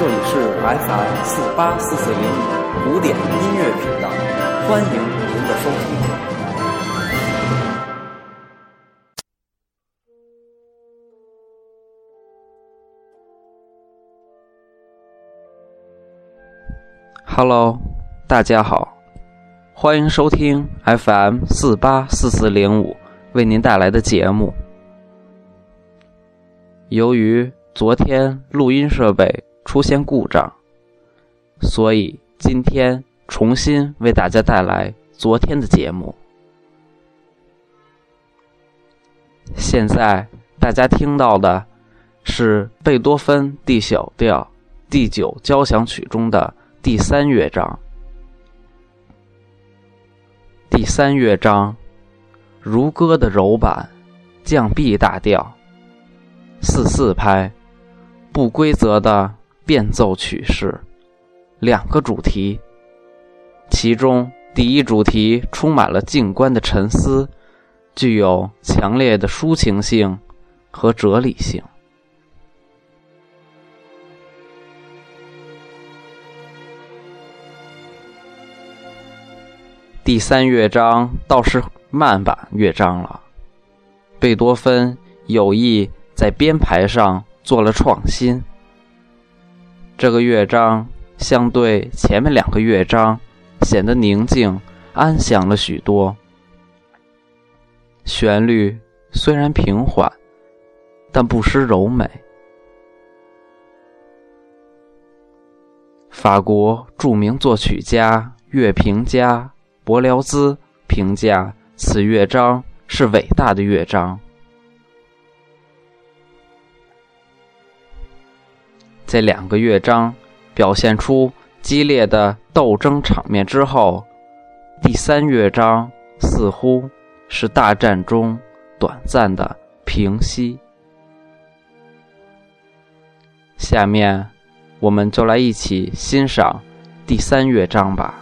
这里是 FM 四八四四零五古典音乐频道，欢迎您的收听。Hello，大家好，欢迎收听 FM 四八四四零五为您带来的节目。由于昨天录音设备出现故障，所以今天重新为大家带来昨天的节目。现在大家听到的是贝多芬 D 小调第九交响曲中的第三乐章。第三乐章，如歌的柔板，降 B 大调。四四拍，不规则的变奏曲式，两个主题。其中第一主题充满了静观的沉思，具有强烈的抒情性和哲理性。第三乐章倒是慢板乐章了，贝多芬有意。在编排上做了创新。这个乐章相对前面两个乐章显得宁静安详了许多。旋律虽然平缓，但不失柔美。法国著名作曲家、乐评家柏辽兹评价此乐章是伟大的乐章。这两个乐章表现出激烈的斗争场面之后，第三乐章似乎是大战中短暂的平息。下面，我们就来一起欣赏第三乐章吧。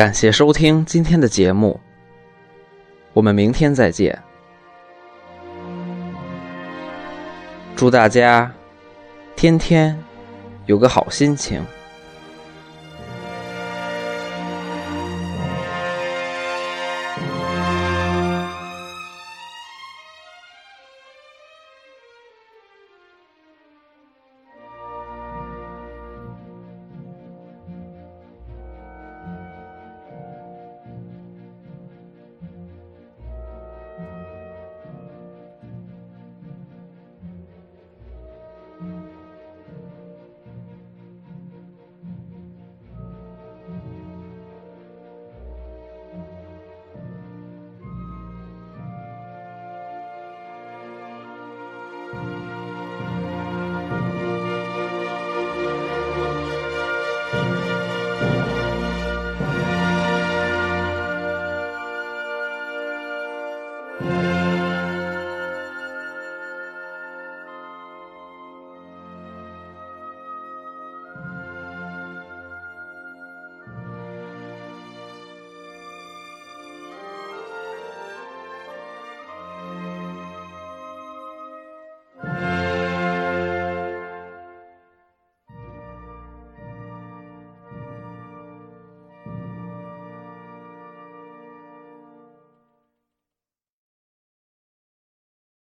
感谢收听今天的节目，我们明天再见。祝大家天天有个好心情。